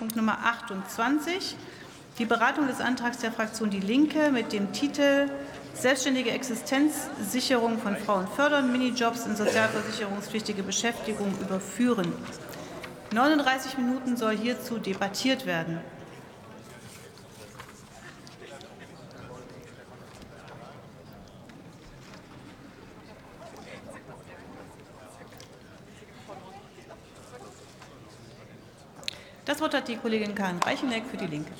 Tagesordnungspunkt Nummer 28, die Beratung des Antrags der Fraktion Die Linke mit dem Titel Selbstständige Existenzsicherung von Frauen fördern, Minijobs in sozialversicherungspflichtige Beschäftigung überführen. 39 Minuten soll hierzu debattiert werden. Das Wort hat die Kollegin Karin Reicheneck für Die Linke.